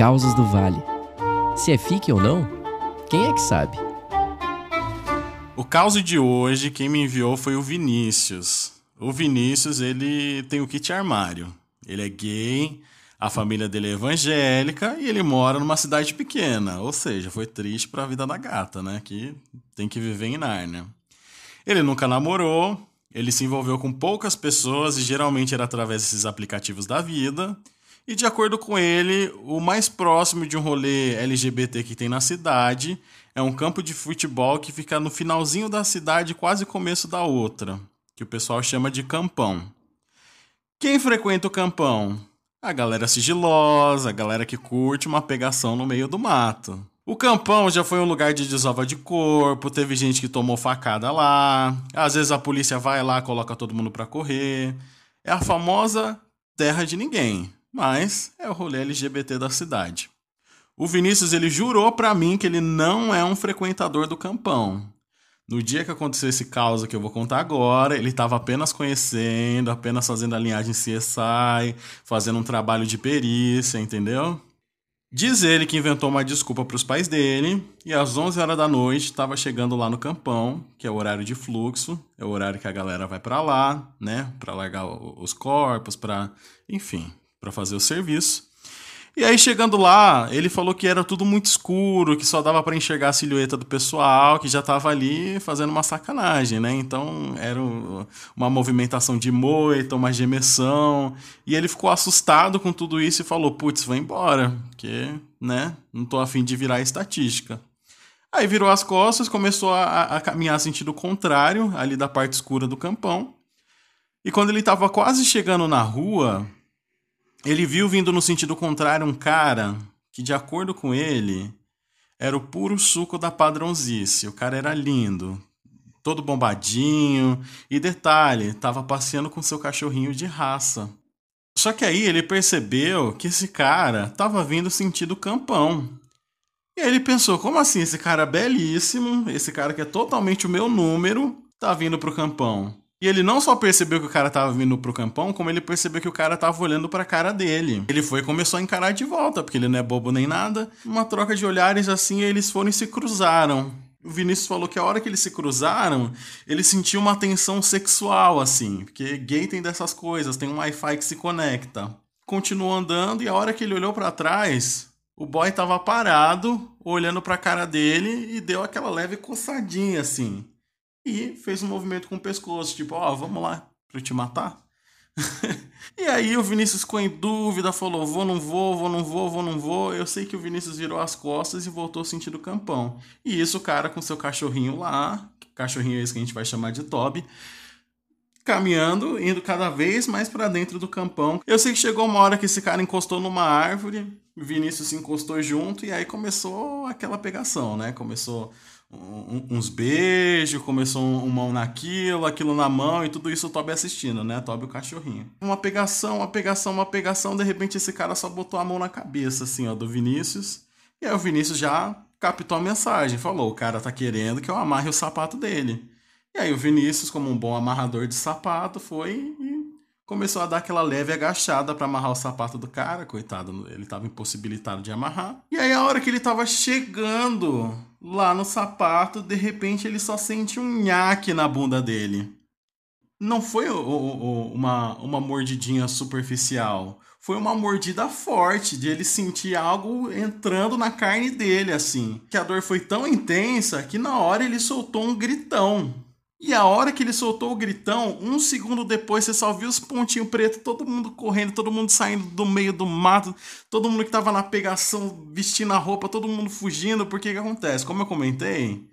Causas do Vale. Se é fique ou não, quem é que sabe? O caos de hoje, quem me enviou foi o Vinícius. O Vinícius, ele tem o kit armário. Ele é gay, a família dele é evangélica e ele mora numa cidade pequena. Ou seja, foi triste para a vida da gata, né? Que tem que viver em Nárnia. Ele nunca namorou, ele se envolveu com poucas pessoas e geralmente era através desses aplicativos da vida. E de acordo com ele, o mais próximo de um rolê LGBT que tem na cidade é um campo de futebol que fica no finalzinho da cidade, quase começo da outra, que o pessoal chama de campão. Quem frequenta o campão? A galera sigilosa, a galera que curte uma pegação no meio do mato. O campão já foi um lugar de desova de corpo, teve gente que tomou facada lá. Às vezes a polícia vai lá, coloca todo mundo pra correr. É a famosa terra de ninguém, mas é o rolê LGBT da cidade. O Vinícius ele jurou para mim que ele não é um frequentador do campão. No dia que aconteceu esse caos que eu vou contar agora, ele estava apenas conhecendo, apenas fazendo a linhagem CSI, fazendo um trabalho de perícia, entendeu? Diz ele que inventou uma desculpa para os pais dele e às 11 horas da noite estava chegando lá no campão, que é o horário de fluxo, é o horário que a galera vai para lá, né, para largar os corpos, para, enfim, para fazer o serviço. E aí chegando lá, ele falou que era tudo muito escuro, que só dava para enxergar a silhueta do pessoal, que já tava ali fazendo uma sacanagem, né? Então era uma movimentação de moita, uma gemessão, e ele ficou assustado com tudo isso e falou: "Putz, vai embora, porque, né, não tô afim de virar estatística". Aí virou as costas, começou a, a caminhar sentido contrário, ali da parte escura do campão. E quando ele estava quase chegando na rua, ele viu vindo no sentido contrário um cara que, de acordo com ele, era o puro suco da padrãozice. O cara era lindo, todo bombadinho. E detalhe, tava passeando com seu cachorrinho de raça. Só que aí ele percebeu que esse cara tava vindo sentido campão. E aí ele pensou: como assim? Esse cara belíssimo, esse cara que é totalmente o meu número, tá vindo pro campão. E ele não só percebeu que o cara tava vindo pro campão, como ele percebeu que o cara tava olhando pra cara dele. Ele foi e começou a encarar de volta, porque ele não é bobo nem nada. Uma troca de olhares assim, eles foram e se cruzaram. O Vinícius falou que a hora que eles se cruzaram, ele sentiu uma tensão sexual, assim. Porque gay tem dessas coisas, tem um Wi-Fi que se conecta. Continuou andando e a hora que ele olhou para trás, o boy tava parado, olhando pra cara dele e deu aquela leve coçadinha, assim e fez um movimento com o pescoço, tipo, ó, oh, vamos lá pra te matar. e aí o Vinícius ficou em dúvida, falou, vou, não vou, vou, não vou, vou, não vou. Eu sei que o Vinícius virou as costas e voltou sentindo o campão. E isso o cara com seu cachorrinho lá, cachorrinho esse que a gente vai chamar de Toby, caminhando, indo cada vez mais para dentro do campão. Eu sei que chegou uma hora que esse cara encostou numa árvore, Vinícius se encostou junto e aí começou aquela pegação, né? Começou uns beijos, começou um, mão naquilo, aquilo na mão e tudo isso o Toby assistindo, né? Toby o cachorrinho. Uma pegação, uma pegação, uma pegação, de repente esse cara só botou a mão na cabeça, assim, ó, do Vinícius. E aí o Vinícius já captou a mensagem, falou: o cara tá querendo que eu amarre o sapato dele. E aí o Vinícius, como um bom amarrador de sapato, foi começou a dar aquela leve agachada para amarrar o sapato do cara, coitado, ele tava impossibilitado de amarrar. E aí a hora que ele tava chegando lá no sapato, de repente ele só sente um nhaque na bunda dele. Não foi o, o, uma, uma mordidinha superficial. Foi uma mordida forte de ele sentir algo entrando na carne dele, assim. Que a dor foi tão intensa que na hora ele soltou um gritão. E a hora que ele soltou o gritão, um segundo depois você só viu os pontinhos pretos, todo mundo correndo, todo mundo saindo do meio do mato, todo mundo que tava na pegação vestindo a roupa, todo mundo fugindo, porque que acontece? Como eu comentei,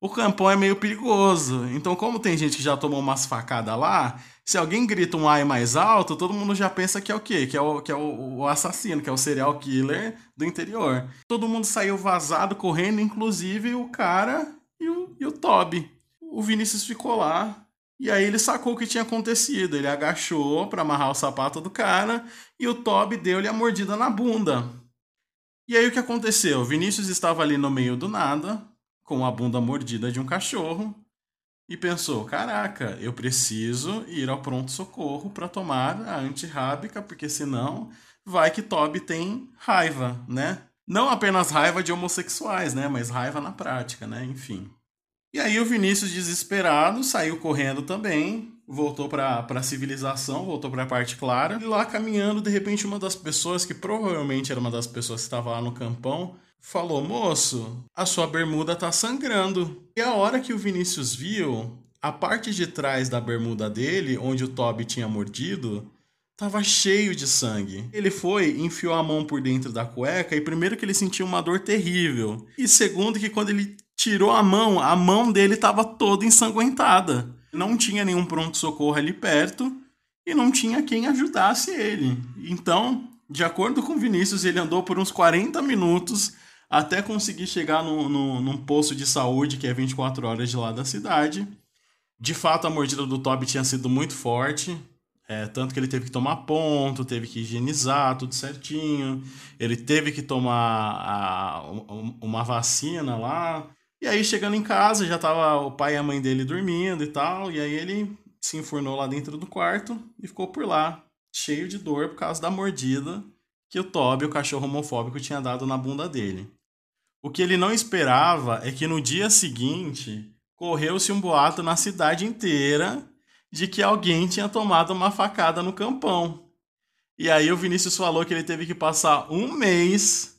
o campão é meio perigoso. Então, como tem gente que já tomou umas facadas lá, se alguém grita um ai mais alto, todo mundo já pensa que é o quê? Que é o, que é o, o assassino, que é o serial killer do interior. Todo mundo saiu vazado, correndo, inclusive o cara e o, e o Toby o Vinícius ficou lá. E aí ele sacou o que tinha acontecido. Ele agachou para amarrar o sapato do cara e o Toby deu-lhe a mordida na bunda. E aí o que aconteceu? O Vinícius estava ali no meio do nada, com a bunda mordida de um cachorro, e pensou: caraca, eu preciso ir ao pronto-socorro para tomar a antirrábica, porque senão vai que Toby tem raiva, né? Não apenas raiva de homossexuais, né? Mas raiva na prática, né? Enfim. E aí o Vinícius, desesperado, saiu correndo também, voltou para a civilização, voltou para a parte clara. E lá caminhando, de repente, uma das pessoas, que provavelmente era uma das pessoas que estava lá no campão, falou: Moço, a sua bermuda tá sangrando. E a hora que o Vinícius viu, a parte de trás da bermuda dele, onde o Toby tinha mordido, tava cheio de sangue. Ele foi, enfiou a mão por dentro da cueca e primeiro que ele sentiu uma dor terrível. E segundo que quando ele tirou a mão, a mão dele tava toda ensanguentada. Não tinha nenhum pronto socorro ali perto e não tinha quem ajudasse ele. Então, de acordo com Vinícius, ele andou por uns 40 minutos até conseguir chegar no, no, num posto de saúde que é 24 horas de lá da cidade. De fato, a mordida do Toby tinha sido muito forte. É, tanto que ele teve que tomar ponto, teve que higienizar tudo certinho. Ele teve que tomar a, uma vacina lá. E aí, chegando em casa, já tava o pai e a mãe dele dormindo e tal. E aí ele se enfurnou lá dentro do quarto e ficou por lá, cheio de dor por causa da mordida que o Toby, o cachorro homofóbico, tinha dado na bunda dele. O que ele não esperava é que no dia seguinte correu-se um boato na cidade inteira de que alguém tinha tomado uma facada no campão. E aí o Vinícius falou que ele teve que passar um mês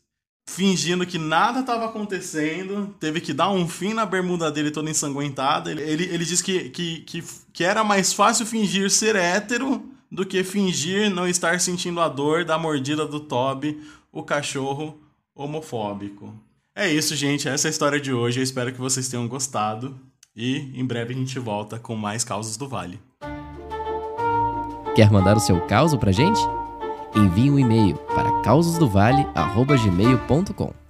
fingindo que nada estava acontecendo, teve que dar um fim na bermuda dele toda ensanguentada. Ele, ele, ele disse que, que, que, que era mais fácil fingir ser hétero do que fingir não estar sentindo a dor da mordida do Toby, o cachorro homofóbico. É isso, gente. Essa é a história de hoje. Eu espero que vocês tenham gostado. E em breve a gente volta com mais causos do Vale. Quer mandar o seu caos pra gente? Envie um e-mail para causosdovale.gmail.com